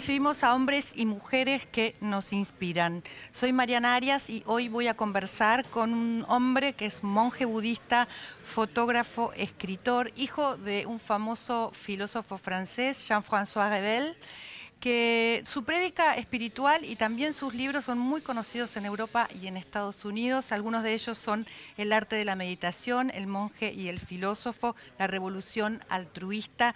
Recibimos a hombres y mujeres que nos inspiran. Soy Mariana Arias y hoy voy a conversar con un hombre que es monje budista, fotógrafo, escritor, hijo de un famoso filósofo francés, Jean-François Revel que su prédica espiritual y también sus libros son muy conocidos en Europa y en Estados Unidos. Algunos de ellos son El arte de la meditación, El monje y el filósofo, La revolución altruista.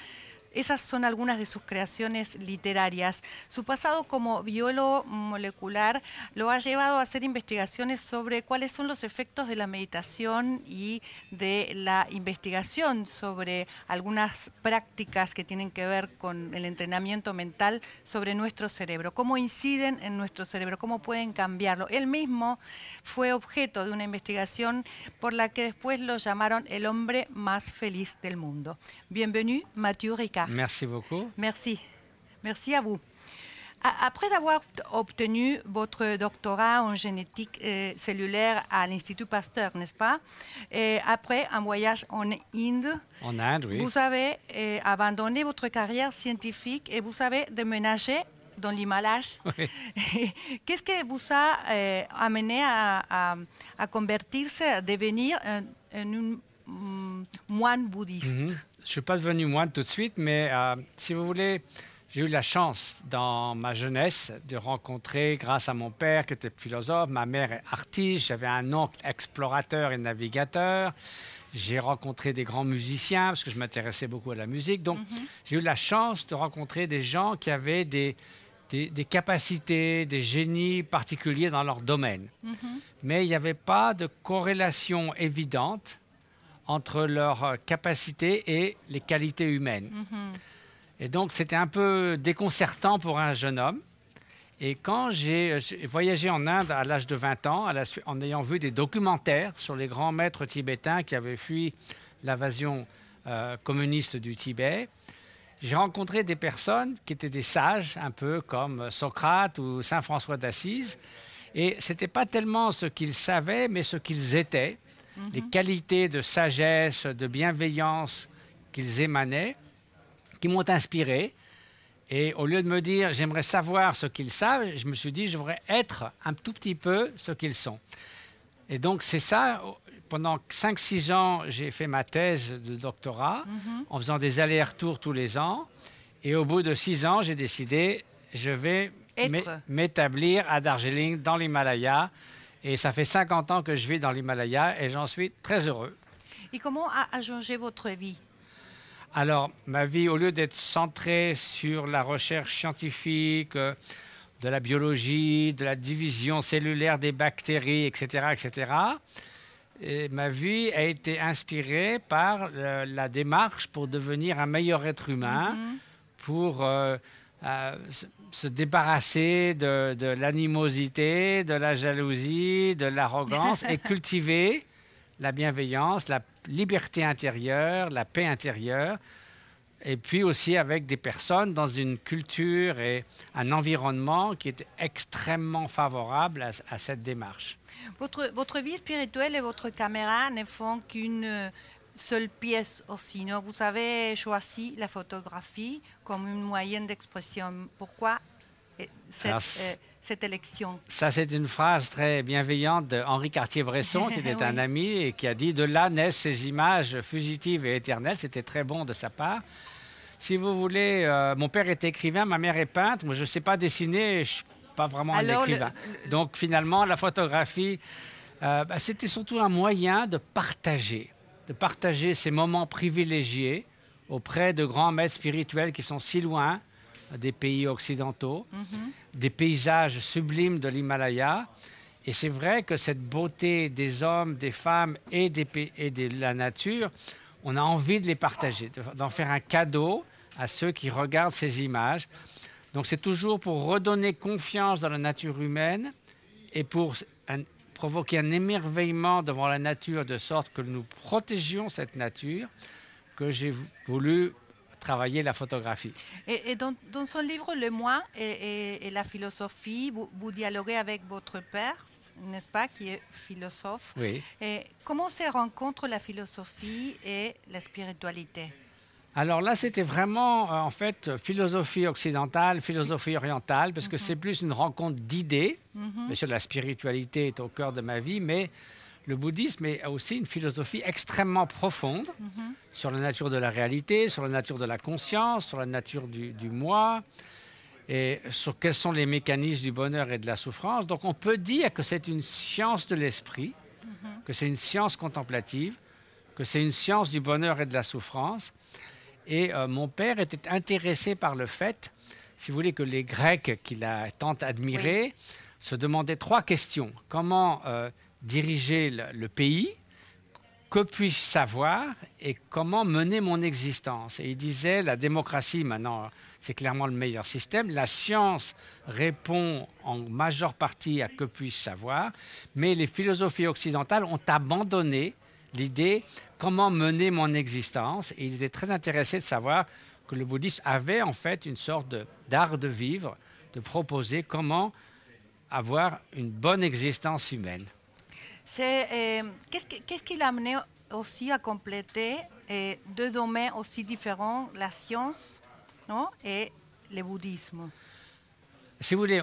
Esas son algunas de sus creaciones literarias. Su pasado como biólogo molecular lo ha llevado a hacer investigaciones sobre cuáles son los efectos de la meditación y de la investigación sobre algunas prácticas que tienen que ver con el entrenamiento mental sobre nuestro cerebro, cómo inciden en nuestro cerebro, cómo pueden cambiarlo. Él mismo fue objeto de una investigación por la que después lo llamaron el hombre más feliz del mundo. Bienvenue, Mathieu Ricard. Merci beaucoup. Merci. Merci à vous. Après avoir obtenu votre doctorat en génétique euh, cellulaire à l'Institut Pasteur, n'est-ce pas? Et après un voyage en Inde, en Inde, oui. vous avez euh, abandonné votre carrière scientifique et vous avez déménagé dans l'Himalaya. Oui. Qu'est-ce que vous a euh, amené à, à, à convertirse, à devenir un, un, un moine bouddhiste? Mhm. Je ne suis pas devenu moine tout de suite, mais euh, si vous voulez, j'ai eu la chance dans ma jeunesse de rencontrer, grâce à mon père qui était philosophe, ma mère est artiste, j'avais un oncle explorateur et navigateur. J'ai rencontré des grands musiciens parce que je m'intéressais beaucoup à la musique. Donc, j'ai eu la chance de rencontrer des gens qui avaient des, des, des capacités, des génies particuliers dans leur domaine. Mais il n'y avait pas de corrélation évidente entre leurs euh, capacités et les qualités humaines. Et donc, c'était un peu déconcertant pour un jeune homme. Et quand j'ai euh, voyagé en Inde à l'âge de 20 ans, à la su- en ayant vu des documentaires sur les grands maîtres tibétains qui avaient fui l'invasion euh, communiste du Tibet, j'ai rencontré des personnes qui étaient des sages, un peu comme Socrate ou Saint François d'Assise. Et ce n'était pas tellement ce qu'ils savaient, mais ce qu'ils étaient, les qualités de sagesse, de bienveillance qu'ils émanaient, qui m'ont inspiré. Et au lieu de me dire j'aimerais savoir ce qu'ils savent, je me suis dit je voudrais être un tout petit peu ce qu'ils sont. Et donc c'est ça, pendant 5-6 ans, j'ai fait ma thèse de doctorat en faisant des allers-retours tous les ans. Et au bout de 6 ans, j'ai décidé je vais m'établir à Darjeeling, dans l'Himalaya. Et ça fait 50 ans que je vis dans l'Himalaya et j'en suis très heureux. Et comment a, changé votre vie? Alors, ma vie, au lieu d'être centrée sur la recherche scientifique, euh, de la biologie, de la division cellulaire des bactéries, etc., etc., et ma vie a été inspirée par euh, la démarche pour devenir un meilleur être humain, pour euh, euh, se- se débarrasser de, de l'animosité, de la jalousie, de l'arrogance et cultiver la bienveillance, la liberté intérieure, la paix intérieure, et puis aussi avec des personnes dans une culture et un environnement qui est extrêmement favorable à, à cette démarche. votre, votre vie spirituelle et votre caméra ne font qu'une euh, seule pièce aussi. Non Vous avez choisi la photographie comme une moyenne d'expression. Pourquoi cette, Alors, euh, c'est- cette élection? Ça, c'est une phrase très bienveillante de Henri Cartier-Bresson, qui était un ami et qui a dit De là naissent ces images fugitives et éternelles. C'était très bon de sa part. Si vous voulez, euh, mon père était écrivain, ma mère est peintre. Moi, je ne sais pas dessiner, je ne suis pas vraiment Alors, un le- écrivain. le- Donc, finalement, la photographie, euh, bah, c'était surtout un moyen de partager, de partager ces moments privilégiés auprès de grands maîtres spirituels qui sont si loin des pays occidentaux, des paysages sublimes de l'Himalaya. Et c'est vrai que cette beauté des hommes, des femmes et, des, pa- et de la nature, on a envie de les partager, de- d'en faire un cadeau à ceux qui regardent ces images. Donc c'est toujours pour redonner confiance dans la nature humaine et pour provoquer un émerveillement devant la nature de sorte que nous protégions cette nature que j'ai voulu travailler la photographie. Et, dans, son livre Le Moi et, la philosophie, vous, dialoguez avec votre père, n'est-ce pas, qui est philosophe. Oui. Et comment se rencontrent la philosophie et la spiritualité? Alors là, c'était vraiment, euh, en fait, philosophie occidentale, philosophie orientale, parce que mhm. c'est plus une rencontre d'idées. Mhm. Bien sûr, la spiritualité est au cœur de ma vie, mais le bouddhisme est aussi une philosophie extrêmement profonde mhm. sur la nature de la réalité, sur la nature de la conscience, sur la nature du, moi, et sur quels sont les mécanismes du bonheur et de la souffrance. Donc on peut dire que c'est une science de l'esprit, que c'est une science contemplative, que c'est une science du bonheur et de la souffrance. Et euh, mon père était intéressé par le fait, si vous voulez, que les Grecs qu'il a tant admirés se demandaient trois questions. Comment euh, diriger le, pays, que puis-je savoir? Et comment mener mon existence? Et il disait, la démocratie, maintenant, c'est clairement le meilleur système. La science répond en majeure partie à que puis-je savoir, mais les philosophies occidentales ont abandonné l'idée comment mener mon existence. Et il était très intéressé de savoir que le bouddhisme avait en fait une sorte d'art de vivre, de proposer comment avoir une bonne existence humaine. Euh, qu'est-ce, qui l'a amené aussi à compléter euh, deux domaines aussi différents, la science non, et le bouddhisme? Si vous voulez,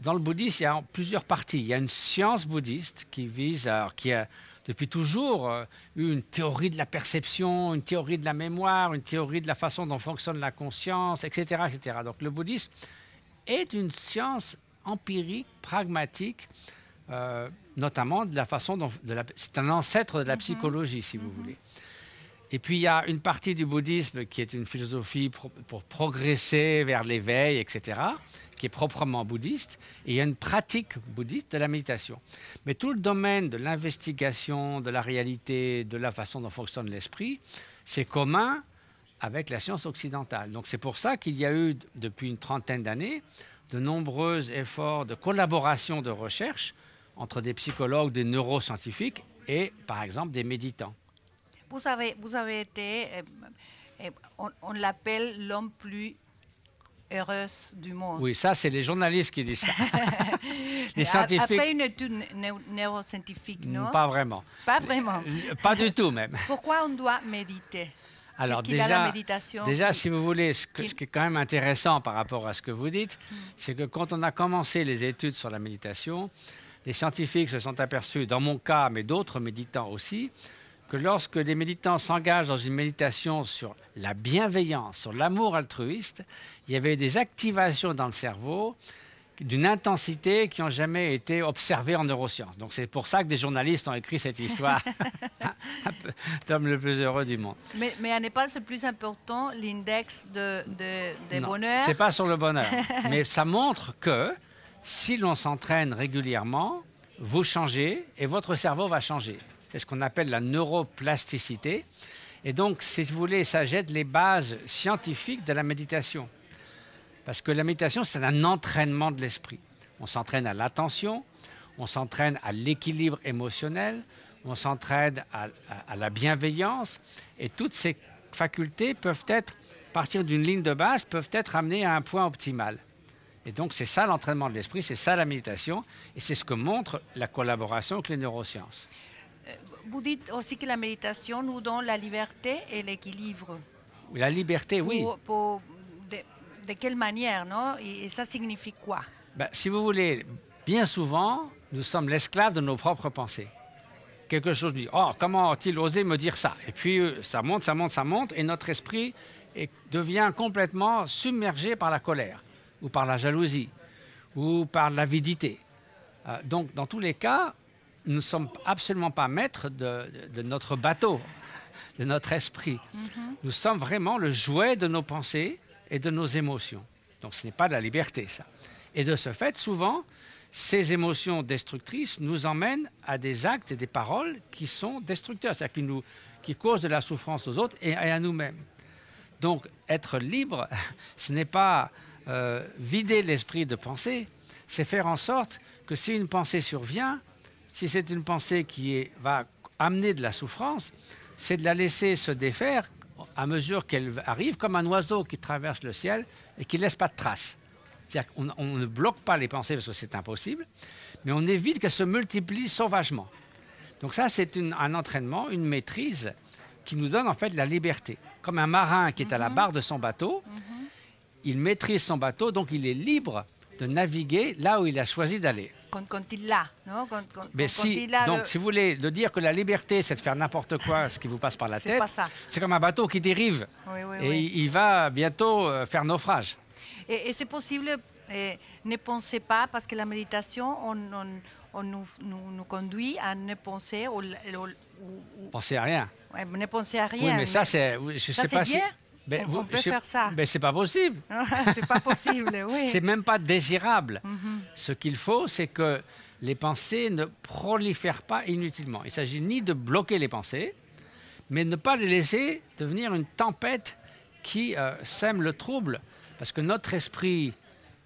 dans le bouddhisme, il y a plusieurs parties. Il y a une science bouddhiste qui vise, à, qui a depuis toujours euh, eu une théorie de la perception, une théorie de la mémoire, une théorie de la façon dont fonctionne la conscience, etc. etc. Donc le bouddhisme est une science empirique, pragmatique, euh, notamment de la façon dont c'est un ancêtre de la mhm. psychologie, si vous mhm. voulez. Et puis il y a une partie du bouddhisme qui est une philosophie pour progresser vers l'éveil, etc., qui est proprement bouddhiste, et il y a une pratique bouddhiste de la méditation. Mais tout le domaine de l'investigation, de la réalité, de la façon dont fonctionne l'esprit, c'est commun avec la science occidentale. Donc c'est pour ça qu'il y a eu, depuis une trentaine d'années, de nombreux efforts de collaboration de recherche entre des psychologues, des neuroscientifiques et, par exemple, des méditants. Vous avez, vous avez été, euh, euh, on, l'appelle l'homme plus heureux du monde. Oui, ça, c'est les journalistes qui disent ça. les scientifiques. Après une étude neuroscientifique, non? Pas vraiment. Pas vraiment. Euh, pas du tout, même. Pourquoi on doit méditer? Alors déjà, la méditation? déjà, si vous voulez, ce, qui est quand même intéressant par rapport à ce que vous dites, hmm. c'est que quand on a commencé les études sur la méditation, les scientifiques se sont aperçus, dans mon cas, mais d'autres méditants aussi, que lorsque des méditants s'engagent dans une méditation sur la bienveillance, sur l'amour altruiste, il y avait des activations dans le cerveau d'une intensité qui n'ont jamais été observées en neurosciences. Donc c'est pour ça que des journalistes ont écrit cette histoire d'homme le plus heureux du monde. Mais, mais à Népal, c'est plus important l'index de, de, de bonheur. C'est pas sur le bonheur, mais ça montre que si l'on s'entraîne régulièrement, vous changez et votre cerveau va changer. C'est ce qu'on appelle la neuroplasticité. Et donc, si vous voulez, ça jette les bases scientifiques de la méditation. Parce que la méditation, c'est un entraînement de l'esprit. On s'entraîne à l'attention, on s'entraîne à l'équilibre émotionnel, on s'entraîne à, à, la bienveillance, et toutes ces facultés peuvent être, à partir d'une ligne de base, peuvent être amenées à un point optimal. Et donc, c'est ça l'entraînement de l'esprit, c'est ça la méditation, et c'est ce que montre la collaboration avec les neurosciences. Vous dites aussi que la méditation nous donne la liberté et l'équilibre. La liberté, oui. de, quelle manière, non? Et, ça signifie quoi? Ben, Si vous voulez, bien souvent, nous sommes l'esclave de nos propres pensées. Quelque chose dit, oh, comment a-t-il osé me dire ça? Et puis, euh, ça monte, ça monte, ça monte, et notre esprit devient complètement submergé par la colère ou par la jalousie, ou par l'avidité. Euh, donc, dans tous les cas, nous ne sommes absolument pas maîtres de, notre bateau, de notre esprit. Mm-hmm. Nous sommes vraiment le jouet de nos pensées et de nos émotions. Donc, ce n'est pas de la liberté, ça. Et de ce fait, souvent, ces émotions destructrices nous emmènent à des actes et des paroles qui sont destructeurs, c'est-à-dire qui, nous, qui causent de la souffrance aux autres et à nous-mêmes. Donc, être libre, ce n'est pas euh, vider l'esprit de pensée, c'est faire en sorte que si une pensée survient, si c'est une pensée qui est- va amener de la souffrance, c'est de la laisser se défaire à mesure qu'elle arrive, comme un oiseau qui traverse le ciel et qui ne laisse pas de traces. C'est-à-dire qu'on on ne bloque pas les pensées parce que c'est impossible, mais on évite qu'elles se multiplient sauvagement. Donc ça, c'est un entraînement, une maîtrise qui nous donne en fait la liberté. Comme un marin qui est à la barre de son bateau, il maîtrise son bateau, donc il est libre de naviguer là où il a choisi d'aller. Quand, quand il l'a, non quand, quand- Mais si, il a donc, le- si vous voulez, de dire que la liberté, c'est de faire n'importe quoi, ce qui vous passe par la tête, c'est comme un bateau qui dérive Oui, oui, et oui. il va bientôt euh, faire naufrage. Et, et c'est possible, eh, ne pensez pas, parce que la méditation, on, on- on nous, nous- nous conduit à ne penser ou- ou- Pensez à rien. ouais, ne penser à rien. oui, mais ça, c'est. Je Ça, sais pas si. Ben, On- vous- on peut je faire ça. Ben, c'est pas possible. c'est pas possible, oui. C'est même pas désirable. Mhm. Ce qu'il faut, c'est que les pensées ne prolifèrent pas inutilement. Il s'agit ni de bloquer les pensées, mais ne pas les laisser devenir une tempête qui euh, sème le trouble. Parce que notre esprit,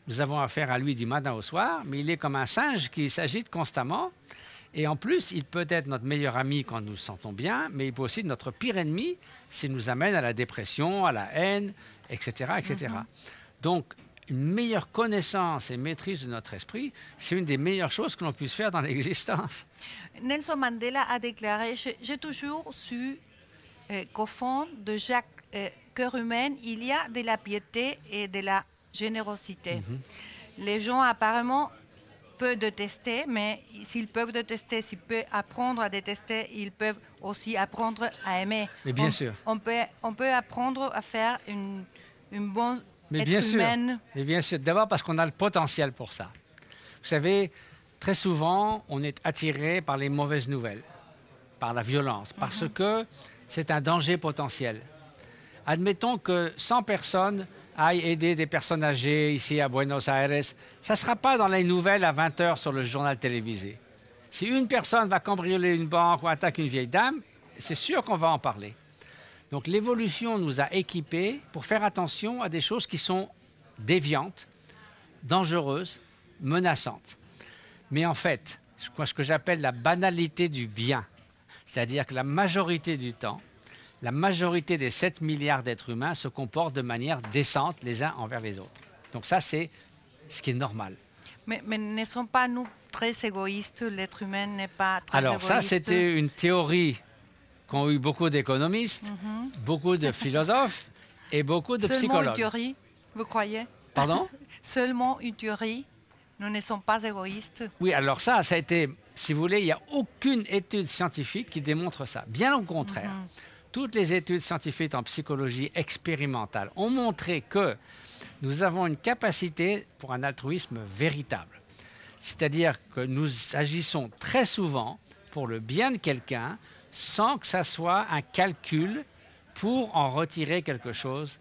nous avons affaire à lui du matin au soir, mais il est comme un singe qui s'agite constamment. Et en plus, il peut être notre meilleur ami quand nous nous sentons bien, mais il peut aussi être notre pire ennemi s'il nous amène à la dépression, à la haine, etc. etc. Donc, une meilleure connaissance et maîtrise de notre esprit, c'est une des meilleures choses que l'on puisse faire dans l'existence. Nelson Mandela a déclaré J'ai toujours su euh, qu'au fond de chaque euh, cœur humain, il y a de la piété et de la générosité. Les gens apparemment peuvent détester, mais s'ils peuvent détester, s'ils peuvent apprendre à détester, ils peuvent aussi apprendre à aimer. Mais bien On- sûr. On peut, on peut apprendre à faire une, une bonne Mais être bien sûr. humaine. Mais bien sûr. D'abord parce qu'on a le potentiel pour ça. Vous savez, très souvent, on est attiré par les mauvaises nouvelles, par la violence, parce que c'est un danger potentiel. Admettons que 100 personnes aillent aider des personnes âgées ici à Buenos Aires. Ça ne sera pas dans les nouvelles à 20 heures sur le journal télévisé. Si une personne va cambrioler une banque ou attaque une vieille dame, c'est sûr qu'on va en parler. Donc l'évolution nous a équipés pour faire attention à des choses qui sont déviantes, dangereuses, menaçantes. Mais en fait, ce que j'appelle la banalité du bien, c'est-à-dire que la majorité du temps, la majorité des 7 milliards d'êtres humains se comportent de manière décente les uns envers les autres. Donc ça, c'est ce qui est normal. Mais, mais ne sont pas nous très égoïstes L'être humain n'est pas très Alors ça, égoïste. c'était une théorie qu'ont eu beaucoup d'économistes, beaucoup de philosophes et beaucoup de Mhm. Seulement une psychologues. théorie, vous croyez? Pardon? Seulement une théorie. Nous ne sommes pas égoïstes. Oui, alors ça, ça a été, si vous voulez, il n'y a aucune étude scientifique qui démontre ça. Bien au contraire. Toutes les études scientifiques en psychologie expérimentale ont montré que nous avons une capacité pour un altruisme véritable. C'est-à-dire que nous agissons très souvent pour le bien de quelqu'un sans que ça soit un calcul pour en retirer quelque chose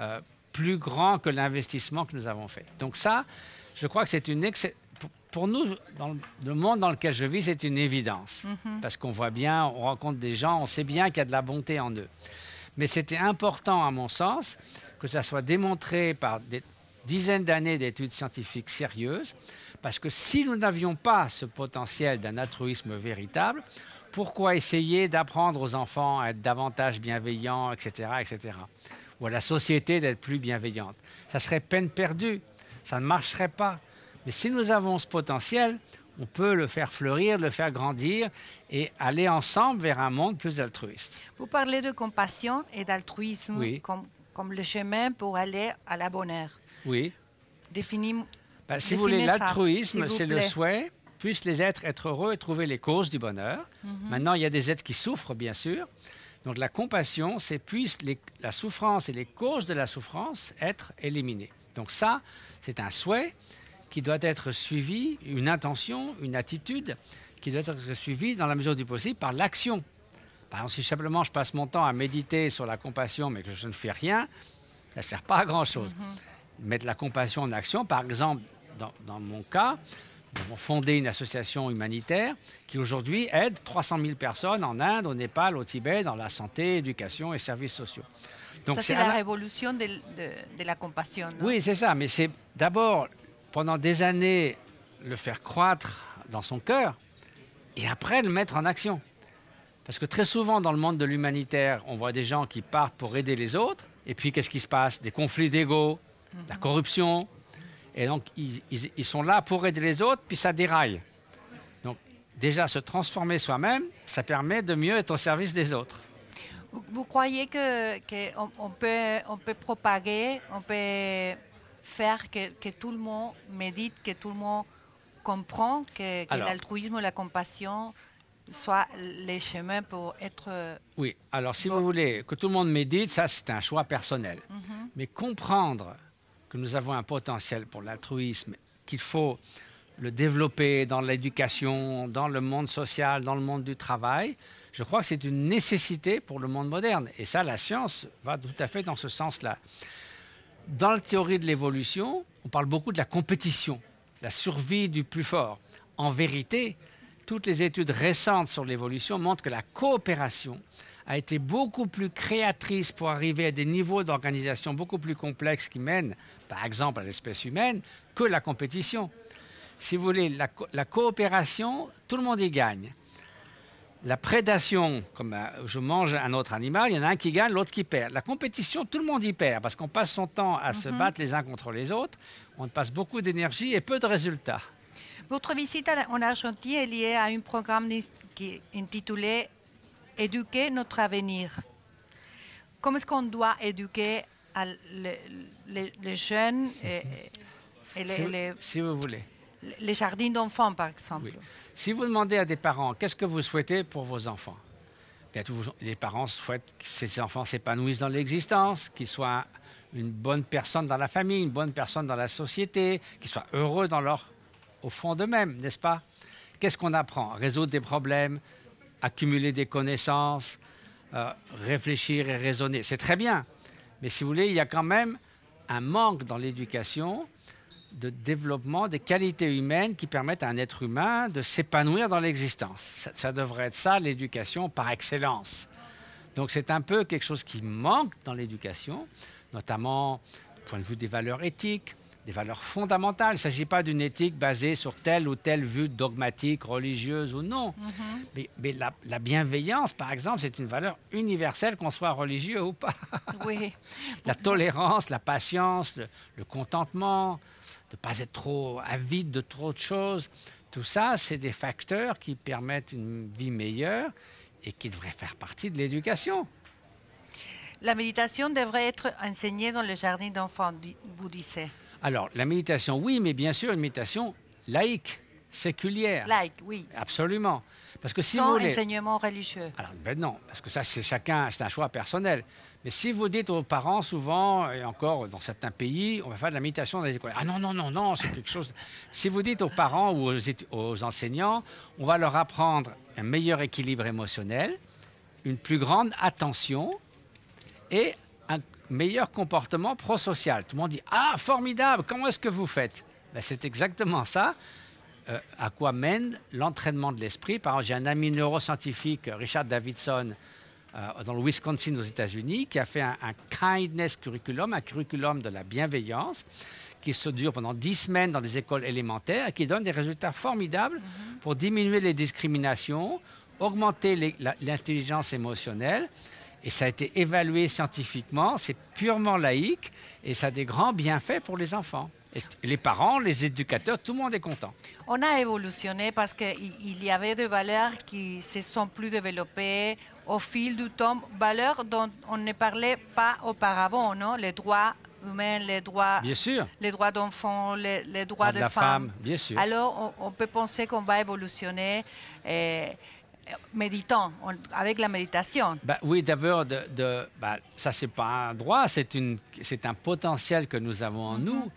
euh, plus grand que l'investissement que nous avons fait. Donc ça, je crois que c'est une excellente... Pour, nous, dans le- le monde dans lequel je vis, c'est une évidence. Parce qu'on voit bien, on rencontre des gens, on sait bien qu'il y a de la bonté en eux. Mais c'était important, à mon sens, que ça soit démontré par des dizaines d'années d'études scientifiques sérieuses, parce que si nous n'avions pas ce potentiel d'un altruisme véritable, pourquoi essayer d'apprendre aux enfants à être davantage bienveillants, etc., etc., ou à la société d'être plus bienveillante? Ça serait peine perdue, ça ne marcherait pas. Mais si nous avons ce potentiel, on peut le faire fleurir, le faire grandir et aller ensemble vers un monde plus altruiste. Vous parlez de compassion et d'altruisme Oui. comme, comme le chemin pour aller à la bonne heure. Oui. Définis. Ben, si vous voulez, l'altruisme, c'est le souhait, puissent les êtres être heureux et trouver les causes du bonheur. Mhm. Maintenant, il y a des êtres qui souffrent, bien sûr. Donc la compassion, c'est puissent les- la souffrance et les causes de la souffrance être éliminées. Donc ça, c'est un souhait qui doit être suivi, une intention, une attitude qui doit être suivie dans la mesure du possible par l'action. Par exemple, si simplement je passe mon temps à méditer sur la compassion mais que je ne fais rien, ça ne sert pas à grand-chose. Mettre la compassion en action, par exemple, dans, dans mon cas, nous avons fondé une association humanitaire qui aujourd'hui aide 300 000 personnes en Inde, au Népal, au Tibet, dans la santé, éducation et services sociaux. Donc Ça, c'est la la- révolution de, de- de la compassion. non? oui, c'est ça, mais c'est d'abord, pendant des années, le faire croître dans son cœur, et après le mettre en action. Parce que très souvent dans le monde de l'humanitaire, on voit des gens qui partent pour aider les autres, et puis qu'est-ce qui se passe? Des conflits d'ego, la corruption, et donc ils, ils- ils sont là pour aider les autres, puis ça déraille. Donc déjà se transformer soi-même, ça permet de mieux être au service des autres. Vous, vous croyez que, que on, on peut, on peut propager, on peut faire que, que tout le monde médite, que tout le monde comprend que, l'altruisme, la compassion soient les chemins pour être... euh, Oui, alors si Bon. vous voulez que tout le monde médite, ça c'est un choix personnel. Mais comprendre que nous avons un potentiel pour l'altruisme, qu'il faut le développer dans l'éducation, dans le monde social, dans le monde du travail, je crois que c'est une nécessité pour le monde moderne. Et ça, la science va tout à fait dans ce sens-là. Dans la théorie de l'évolution, on parle beaucoup de la compétition, la survie du plus fort. En vérité, toutes les études récentes sur l'évolution montrent que la coopération a été beaucoup plus créatrice pour arriver à des niveaux d'organisation beaucoup plus complexes qui mènent, par exemple, à l'espèce humaine, que la compétition. Si vous voulez, la, la coopération, tout le monde y gagne. La prédation, comme euh, je mange un autre animal, il y en a un qui gagne, l'autre qui perd. La compétition, tout le monde y perd parce qu'on passe son temps à se battre les uns contre les autres. On passe beaucoup d'énergie et peu de résultats. Votre visite en Argentine est liée à un programme qui est intitulé Éduquer notre avenir. Comment est-ce qu'on doit éduquer les jeunes et, et les, Si, les- si vous voulez. les jardins d'enfants, par exemple? Oui. Si vous demandez à des parents qu'est-ce que vous souhaitez pour vos enfants, bien, les parents souhaitent que ces enfants s'épanouissent dans l'existence, qu'ils soient une bonne personne dans la famille, une bonne personne dans la société, qu'ils soient heureux dans leur, au fond d'eux-mêmes, n'est-ce pas? Qu'est-ce qu'on apprend? Résoudre des problèmes, accumuler des connaissances, euh, réfléchir et raisonner. C'est très bien. Mais si vous voulez, il y a quand même un manque dans l'éducation de développement des qualités humaines qui permettent à un être humain de s'épanouir dans l'existence. Ça, ça devrait être ça, l'éducation par excellence. Donc c'est un peu quelque chose qui manque dans l'éducation, notamment du point de vue des valeurs éthiques, des valeurs fondamentales. Il ne s'agit pas d'une éthique basée sur telle ou telle vue dogmatique, religieuse ou non. Mais, mais la, la bienveillance, par exemple, c'est une valeur universelle, qu'on soit religieux ou pas. Oui. La tolérance, la patience, le, le contentement, de ne pas être trop avide de trop de choses, tout ça, c'est des facteurs qui permettent une vie meilleure et qui devraient faire partie de l'éducation. La méditation devrait être enseignée dans le jardin d'enfants, vous disiez. Alors, la méditation, oui, mais bien sûr, une méditation laïque, séculière. Like, oui. Absolument. Parce que si Sans vous voulez... enseignement religieux. Alors, ben non, parce que ça, c'est chacun, c'est un choix personnel. Si vous dites aux parents, souvent, et encore dans certains pays, on va faire de la méditation dans les écoles. Ah non, non, non, non, c'est quelque chose. Si vous dites aux parents ou aux enseignants, on va leur apprendre un meilleur équilibre émotionnel, une plus grande attention et un meilleur comportement prosocial. Tout le monde dit Ah, formidable, comment est-ce que vous faites? Ben, C'est exactement ça. euh, à quoi mène l'entraînement de l'esprit. Par exemple, j'ai un ami neuroscientifique, Richard Davidson, euh, dans le Wisconsin aux États-Unis, qui a fait un, kindness curriculum, un curriculum de la bienveillance, qui se dure pendant dix semaines dans des écoles élémentaires et qui donne des résultats formidables pour diminuer les discriminations, augmenter les- l'intelligence émotionnelle. Et ça a été évalué scientifiquement, c'est purement laïque et ça a des grands bienfaits pour les enfants. Et les parents, les éducateurs, tout le monde est content. On a évolutionné parce qu'il il y avait des valeurs qui se sont plus développées au fil du temps, valeurs dont on ne parlait pas auparavant, non? Les droits humains, les droits, Bien sûr. les droits d'enfants, les, les droits de la femmes. femme, bien sûr. Alors, on, on peut penser qu'on va évolutionner méditant, on- avec la méditation. Bah, oui, d'abord, de, de- bah, ça, c'est pas un droit, c'est un potentiel que nous avons en nous.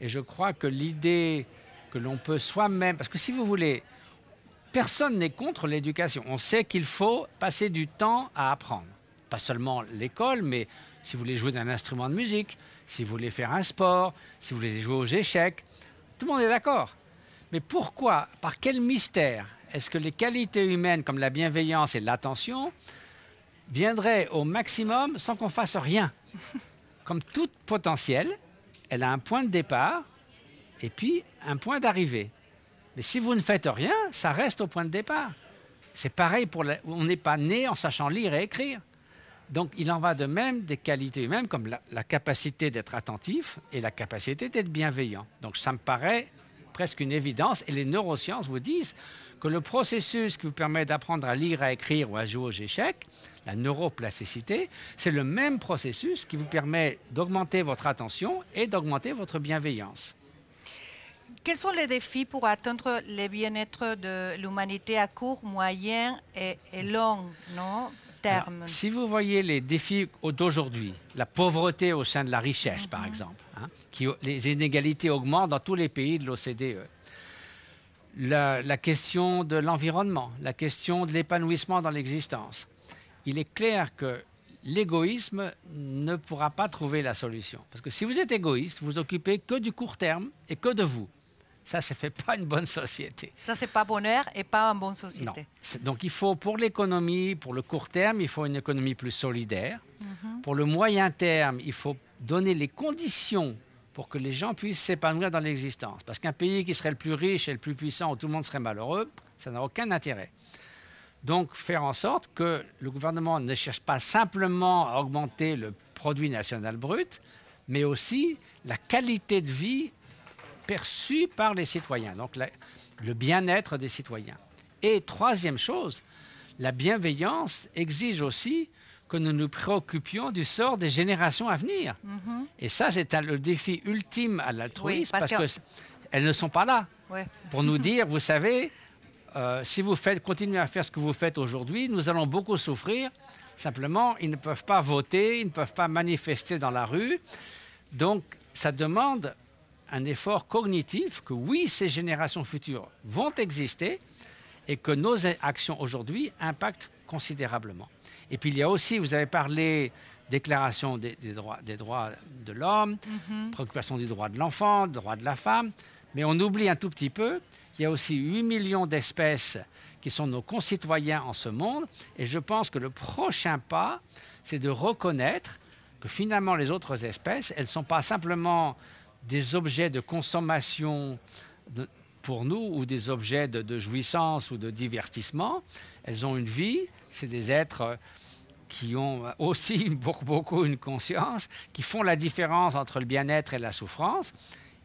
Et je crois que l'idée que l'on peut soi-même. Parce que si vous voulez, personne n'est contre l'éducation. On sait qu'il faut passer du temps à apprendre. Pas seulement l'école, mais si vous voulez jouer d'un instrument de musique, si vous voulez faire un sport, si vous voulez jouer aux échecs, tout le monde est d'accord. Mais pourquoi, par quel mystère est-ce que les qualités humaines comme la bienveillance et l'attention viendraient au maximum sans qu'on fasse rien? Comme tout potentiel, elle a un point de départ et puis un point d'arrivée. Mais si vous ne faites rien, ça reste au point de départ. C'est pareil pour on n'est pas né en sachant lire et écrire. Donc il en va de même des qualités humaines comme la, la capacité d'être attentif et la capacité d'être bienveillant. Donc ça me paraît presque une évidence et les neurosciences vous disent que le processus qui vous permet d'apprendre à lire, à écrire ou à jouer aux échecs, la neuroplasticité, c'est le même processus qui vous permet d'augmenter votre attention et d'augmenter votre bienveillance. Quels sont les défis pour atteindre le bien-être de l'humanité à court, moyen et, long non, terme? Si vous voyez les défis d'aujourd'hui, la pauvreté au sein de la richesse, par mhm. exemple, hein, qui, les inégalités augmentent dans tous les pays de l'OCDE, la, la, question de l'environnement, la question de l'épanouissement dans l'existence, il est clair que l'égoïsme ne pourra pas trouver la solution. Parce que si vous êtes égoïste, vous occupez que du court terme et que de vous. Ça, ça ne fait pas une bonne société. Ça, c'est pas bonheur et pas une bonne société. Donc, il faut, pour l'économie, pour le court terme, il faut une économie plus solidaire. Mhm. Pour le moyen terme, il faut donner les conditions pour que les gens puissent s'épanouir dans l'existence. Parce qu'un pays qui serait le plus riche et le plus puissant, où tout le monde serait malheureux, ça n'a aucun intérêt. Donc, faire en sorte que le gouvernement ne cherche pas simplement à augmenter le produit national brut, mais aussi la qualité de vie perçu par les citoyens, donc le bien-être des citoyens. Et troisième chose, la bienveillance exige aussi que nous nous préoccupions du sort des générations à venir. Mm-hmm. Et ça, c'est le défi ultime à l'altruisme, parce, qu'elles ne sont pas là pour nous dire, vous savez, euh, si vous faites, continuez à faire ce que vous faites aujourd'hui, nous allons beaucoup souffrir. Simplement, ils ne peuvent pas voter, ils ne peuvent pas manifester dans la rue. Donc, ça demande un effort cognitif que oui, ces générations futures vont exister et que nos actions aujourd'hui impactent considérablement. Et puis il y a aussi, vous avez parlé déclaration des, droits, des droits de l'homme, mhm. préoccupation des droits de l'enfant, des droits de la femme, mais on oublie un tout petit peu qu'il y a aussi 8 millions d'espèces qui sont nos concitoyens en ce monde, et je pense que le prochain pas, c'est de reconnaître que finalement les autres espèces, elles ne sont pas simplement des objets de consommation pour nous ou des objets de, jouissance ou de divertissement. Elles ont une vie, c'est des êtres qui ont aussi beaucoup une conscience, qui font la différence entre le bien-être et la souffrance.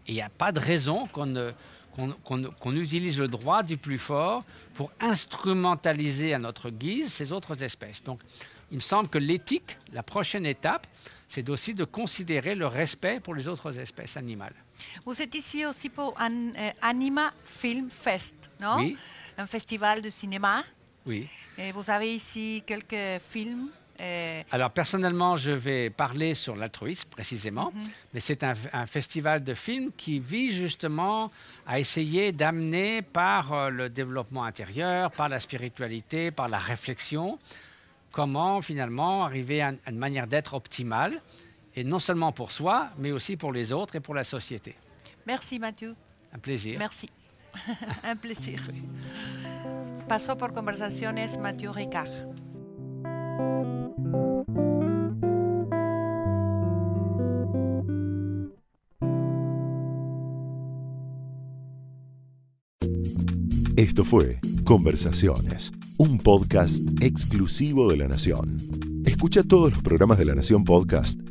Et il n'y a pas de raison qu'on utilise le droit du plus fort pour instrumentaliser à notre guise ces autres espèces. Donc, il me semble que l'éthique, la prochaine étape, c'est aussi de considérer le respect pour les autres espèces animales. Vous êtes ici aussi pour un euh, Anima Film Fest, non? Oui. Un festival de cinéma. Oui. Et vous avez ici quelques films. Euh, Alors personnellement, je vais parler sur l'altruisme précisément, mhm. mais c'est un, un, festival de films qui vise justement à essayer d'amener par euh, le développement intérieur, par la spiritualité, par la réflexion, comment finalement arriver à une manière d'être optimale, et non seulement pour soi, mais aussi pour les autres et pour la société. Merci Mathieu. Un plaisir. Merci. un plaisir. Pasó por conversaciones Mathieu Ricard. Esto fue Conversaciones, un podcast exclusivo de La Nación. Escucha todos los programas de La Nación Podcast